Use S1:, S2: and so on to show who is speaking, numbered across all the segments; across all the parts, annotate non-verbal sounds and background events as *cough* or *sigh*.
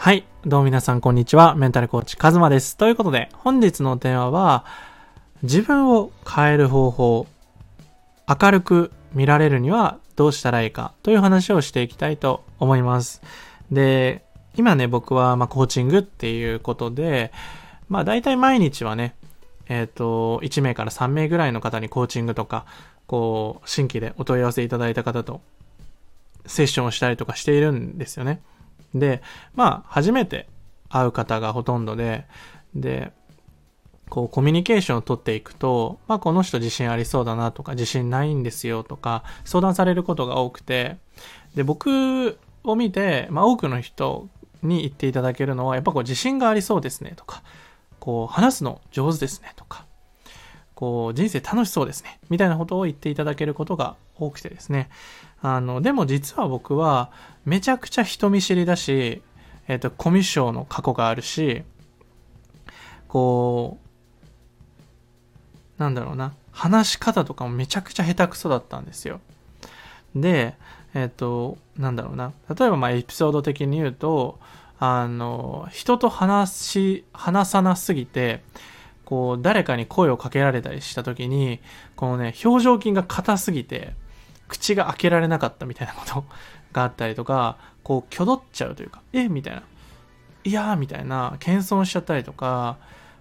S1: はい。どうも皆さん、こんにちは。メンタルコーチ、カズマです。ということで、本日のテーマは、自分を変える方法、明るく見られるにはどうしたらいいかという話をしていきたいと思います。で、今ね、僕は、ま、コーチングっていうことで、まあ、大体毎日はね、えっ、と、1名から3名ぐらいの方にコーチングとか、こう、新規でお問い合わせいただいた方と、セッションをしたりとかしているんですよね。で、まあ、初めて会う方がほとんどで、で、こう、コミュニケーションを取っていくと、まあ、この人自信ありそうだなとか、自信ないんですよとか、相談されることが多くて、で、僕を見て、まあ、多くの人に言っていただけるのは、やっぱこう、自信がありそうですねとか、こう、話すの上手ですねとか、こう、人生楽しそうですね、みたいなことを言っていただけることが多くてですね。あの、でも実は僕は、めちゃくちゃ人見知りだし、えっ、と、コミュ障の過去があるし、こう、なんだろうな、話し方とかもめちゃくちゃ下手くそだったんですよ。で、えっ、と、なんだろうな、例えばまあエピソード的に言うと、あの、人と話し、話さなすぎて、こう、誰かに声をかけられたりした時に、このね、表情筋が硬すぎて、口が開けられなかったみたいなこと *laughs* があったりとか、こう、挙動っちゃうというか、え？みたいな。いやーみたいな、謙遜しちゃったりとか、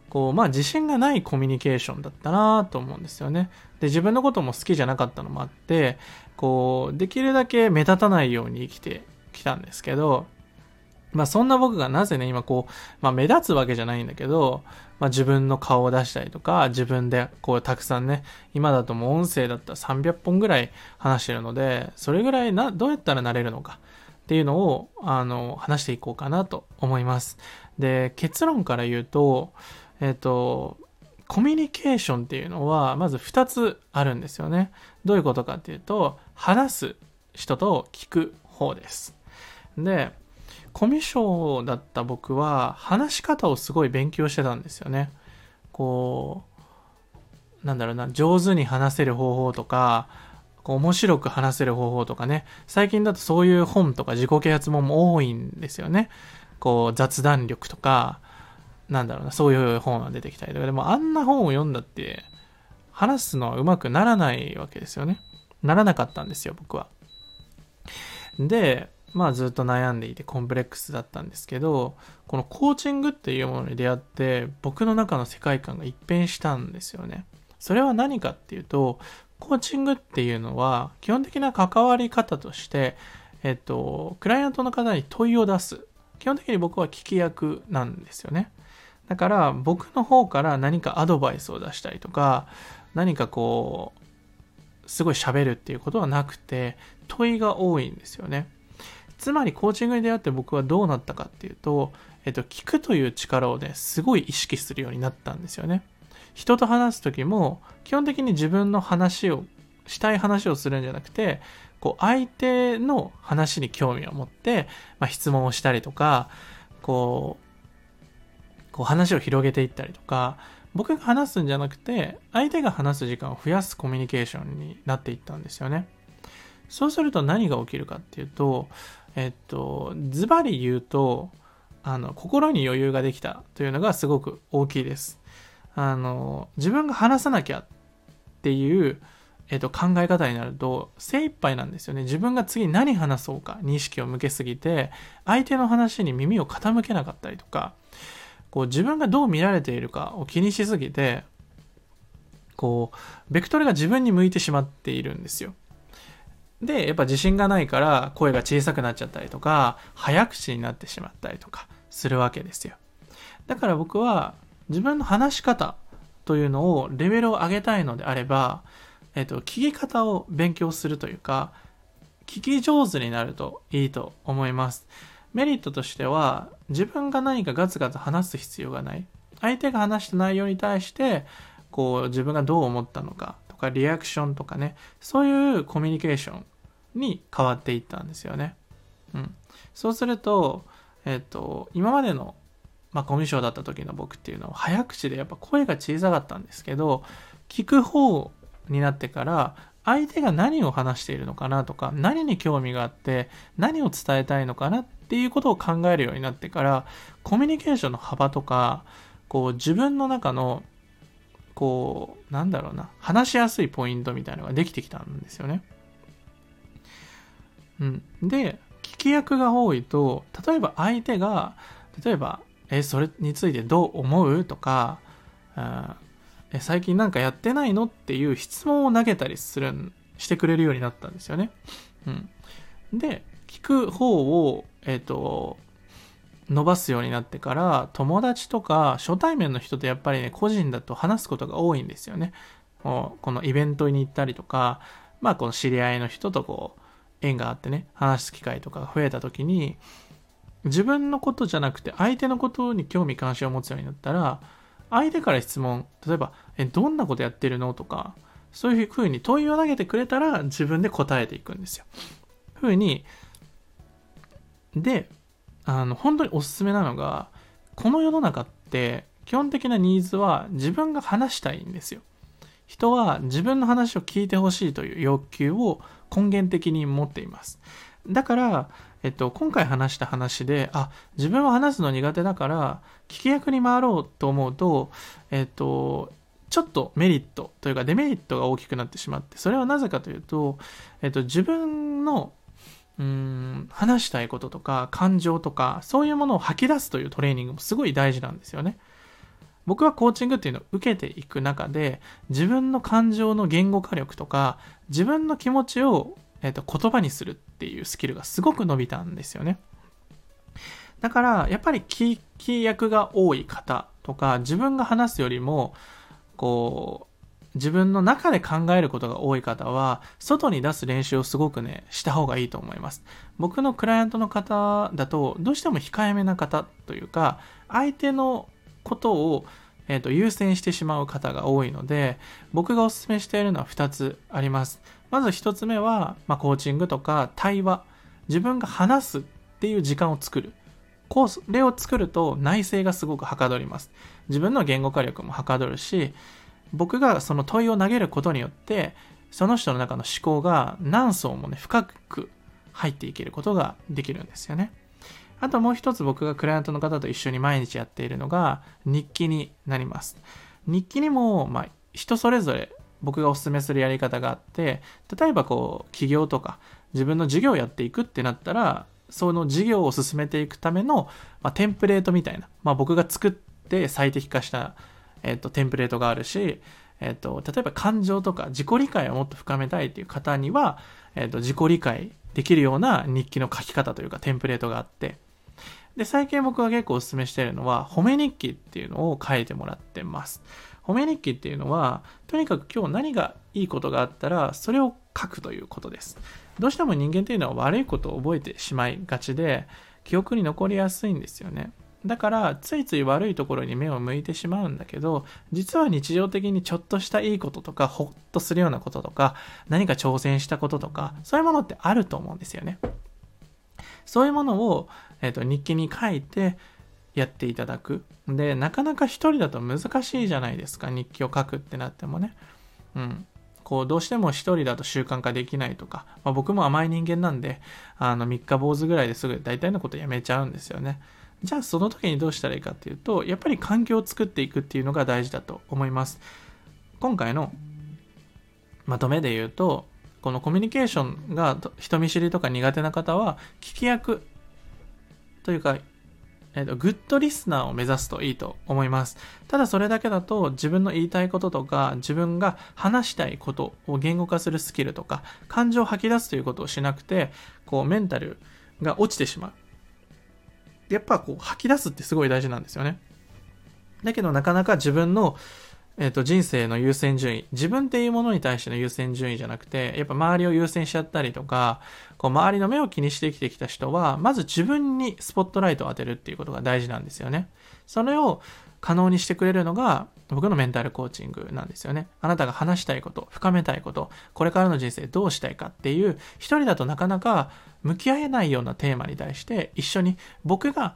S1: こう、まあ自信がないコミュニケーションだったなと思うんですよね。で、自分のことも好きじゃなかったのもあって、こう、できるだけ目立たないように生きてきたんですけど、まあそんな僕がなぜね、今こう、まあ目立つわけじゃないんだけど、まあ自分の顔を出したりとか、自分でこうたくさんね、今だともう音声だったら300本ぐらい話してるので、それぐらいな、どうやったらなれるのかっていうのを、あの、話していこうかなと思います。で、結論から言うと、えっ、と、コミュニケーションっていうのは、まず2つあるんですよね。どういうことかっていうと、話す人と聞く方です。で、コミュ障だった僕は話し方をすごい勉強してたんですよね。こう、なんだろうな、上手に話せる方法とか、面白く話せる方法とかね、最近だとそういう本とか自己啓発本も多いんですよね。こう雑談力とか、なんだろうな、そういう本が出てきたりとか、でもあんな本を読んだって、話すのは上手くならないわけですよね。ならなかったんですよ、僕は。で、まあずっと悩んでいてコンプレックスだったんですけど、このコーチングっていうものに出会って、僕の中の世界観が一変したんですよね。それは何かっていうと、コーチングっていうのは、基本的な関わり方として、えっと、クライアントの方に問いを出す。基本的に僕は聞き役なんですよね。だから、僕の方から何かアドバイスを出したりとか、何かこう、すごい喋るっていうことはなくて、問いが多いんですよね。つまりコーチングに出会って僕はどうなったかっていうと、えっと、聞くという力をね、すごい意識するようになったんですよね。人と話す時も、基本的に自分の話を、したい話をするんじゃなくて、こう、相手の話に興味を持って、まあ、質問をしたりとか、こう、こう話を広げていったりとか、僕が話すんじゃなくて、相手が話す時間を増やすコミュニケーションになっていったんですよね。そうすると何が起きるかっていうと、えっと、ズバリ言うと、あの、心に余裕ができたというのがすごく大きいです。あの、自分が話さなきゃっていう、えっと、考え方になると精一杯なんですよね。自分が次何話そうかに意識を向けすぎて、相手の話に耳を傾けなかったりとか、こう自分がどう見られているかを気にしすぎて、こう、ベクトルが自分に向いてしまっているんですよ。で、やっぱ自信がないから声が小さくなっちゃったりとか、早口になってしまったりとかするわけですよ。だから僕は自分の話し方というのをレベルを上げたいのであれば、えっと、聞き方を勉強するというか、聞き上手になるといいと思います。メリットとしては、自分が何かガツガツ話す必要がない。相手が話した内容に対して、こう、自分がどう思ったのかとか、リアクションとかね、そういうコミュニケーションに変わっていったんですよね。うん。そうすると、えっと、今までの、まあ、コミュ障だった時の僕っていうのは、早口でやっぱ声が小さかったんですけど、聞く方になってから、相手が何を話しているのかなとか、何に興味があって、何を伝えたいのかなっていうことを考えるようになってからコミュニケーションの幅とかこう自分の中のこうなんだろうな話しやすいポイントみたいのができてきたんですよね。うん、で聞き役が多いと例えば相手が例えば「えそれについてどう思う?」とか「え最近なんかやってないの?」っていう質問を投げたりするしてくれるようになったんですよね。うん、で聞く方を、えっ、ー、と伸ばすようになってから友達とか初対面の人とやっぱりね個人だと話すことが多いんですよね。このイベントに行ったりとかまあこの知り合いの人とこう縁があってね話す機会とかが増えた時に自分のことじゃなくて相手のことに興味関心を持つようになったら相手から質問例えば「えどんなことやってるの?」とかそういうふうに問いを投げてくれたら自分で答えていくんですよ。ふうにであの本当におすすめなのがこの世の中って基本的なニーズは自分が話したいんですよ。人は自分の話を聞いてほしいという欲求を根源的に持っています。だから、えっと、今回話した話で、あ、自分は話すの苦手だから、聞き役に回ろうと思うと、えっと、ちょっとメリットというかデメリットが大きくなってしまって、それはなぜかというと、えっと、自分のうん話したいこととか感情とかそういうものを吐き出すというトレーニングもすごい大事なんですよね。僕はコーチングっていうのを受けていく中で自分の感情の言語化力とか自分の気持ちを、えー、と言葉にするっていうスキルがすごく伸びたんですよね。だからやっぱり聞き役が多い方とか自分が話すよりもこう自分の中で考えることが多い方は外に出す練習をすごくねした方がいいと思います僕のクライアントの方だとどうしても控えめな方というか相手のことを、えーと、優先してしまう方が多いので僕がおすすめしているのは2つあります。まず1つ目は、まあ、コーチングとか対話。自分が話すっていう時間を作る。これを作ると内省がすごくはかどります。自分の言語化力もはかどるし僕がその問いを投げることによってその人の中の思考が何層もね深く入っていけることができるんですよね。あともう一つ僕がクライアントの方と一緒に毎日やっているのが日記になります。日記にも、まあ、人それぞれ僕がお勧めするやり方があって、例えばこう、起業とか自分の事業をやっていくってなったら、その事業を進めていくための、まあ、テンプレートみたいな、まあ、僕が作って最適化した、えっと、テンプレートがあるし、えっと、例えば感情とか自己理解をもっと深めたいっていう方には、えっと、自己理解できるような日記の書き方というかテンプレートがあって、で、最近僕が結構お勧めしているのは、褒め日記っていうのを書いてもらってます。褒め日記っていうのは、とにかく今日何がいいことがあったら、それを書くということです。どうしても人間っていうのは悪いことを覚えてしまいがちで、記憶に残りやすいんですよね。だからついつい悪いところに目を向いてしまうんだけど実は日常的にちょっとしたいいこととかほっとするようなこととか何か挑戦したこととかそういうものってあると思うんですよねそういうものをえっ、ー、と、日記に書いてやっていただく。で、なかなか一人だと難しいじゃないですか、日記を書くってなってもね。うん。こう、どうしても一人だと習慣化できないとか、まあ、僕も甘い人間なんで、あの、三日坊主ぐらいですぐ大体のことやめちゃうんですよね。じゃあその時にどうしたらいいかっていうと、やっぱり環境を作っていくっていうのが大事だと思います。今回のまとめで言うと、このコミュニケーションが人見知りとか苦手な方は、聞き役というか、えーと、グッドリスナーを目指すといいと思います。ただそれだけだと自分の言いたいこととか自分が話したいことを言語化するスキルとか感情を吐き出すということをしなくてこうメンタルが落ちてしまう。やっぱこう吐き出すってすごい大事なんですよね。だけどなかなか自分のえっ、と、人生の優先順位、自分っていうものに対しての優先順位じゃなくて、やっぱ周りを優先しちゃったりとか、こう、周りの目を気にして生きてきた人は、まず自分にスポットライトを当てるっていうことが大事なんですよね。それを可能にしてくれるのが、僕のメンタルコーチングなんですよね。あなたが話したいこと、深めたいこと、これからの人生どうしたいかっていう、一人だとなかなか向き合えないようなテーマに対して、一緒に僕が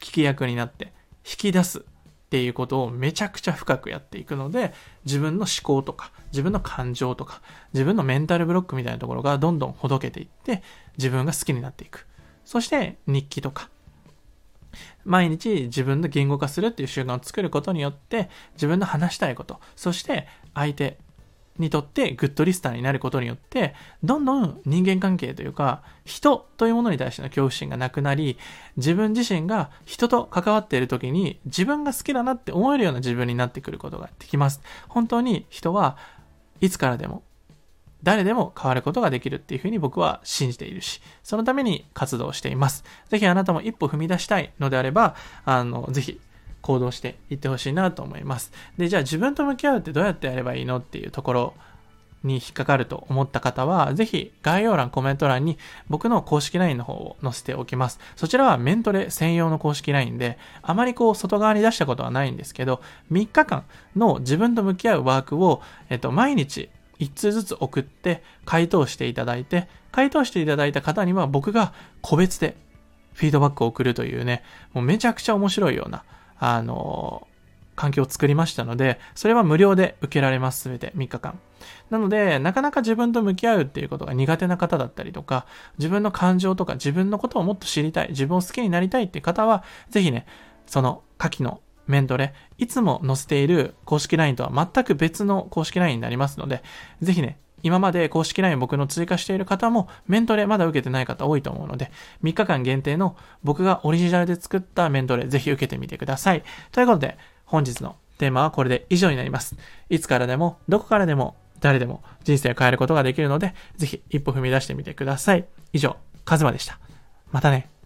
S1: 聞き役になって引き出すっていうことをめちゃくちゃ深くやっていくので、自分の思考とか、自分の感情とか、自分のメンタルブロックみたいなところがどんどんほどけていって、自分が好きになっていく。そして日記とか、毎日自分の言語化するっていう習慣を作ることによって、自分の話したいこと、そして相手にとってグッドリスターになることによって、どんどん人間関係というか、人というものに対しての恐怖心がなくなり、自分自身が人と関わっている時に自分が好きだなって思えるような自分になってくることができます。本当に人はいつからでも誰でも変わることができるっていうふうに僕は信じているし、そのために活動しています。ぜひあなたも一歩踏み出したいのであれば、あの、ぜひ行動していってほしいなと思います。で、じゃあ自分と向き合うってどうやってやればいいのっていうところに引っかかると思った方は、ぜひ概要欄、コメント欄に僕の公式 LINE の方を載せておきます。そちらはメントレ専用の公式 LINE で、あまりこう外側に出したことはないんですけど、3日間の自分と向き合うワークを、えっと、毎日1通ずつ送って回答していただいて、回答していただいた方には僕が個別でフィードバックを送るというね、もうめちゃくちゃ面白いような、あの、環境を作りましたので、それは無料で受けられます、すべて3日間。なので、なかなか自分と向き合うっていうことが苦手な方だったりとか、自分の感情とか自分のことをもっと知りたい、自分を好きになりたいっていう方は、ぜひね、その下記のメントレ、いつも載せている公式 LINE とは全く別の公式 LINE になりますので、ぜひね、今まで公式 LINE 僕の追加している方もメントレまだ受けてない方多いと思うので、3日間限定の僕がオリジナルで作ったメントレぜひ受けてみてください。ということで、本日のテーマはこれで以上になります。いつからでも、どこからでも、誰でも人生を変えることができるので、ぜひ一歩踏み出してみてください。以上、カズマでした。またね。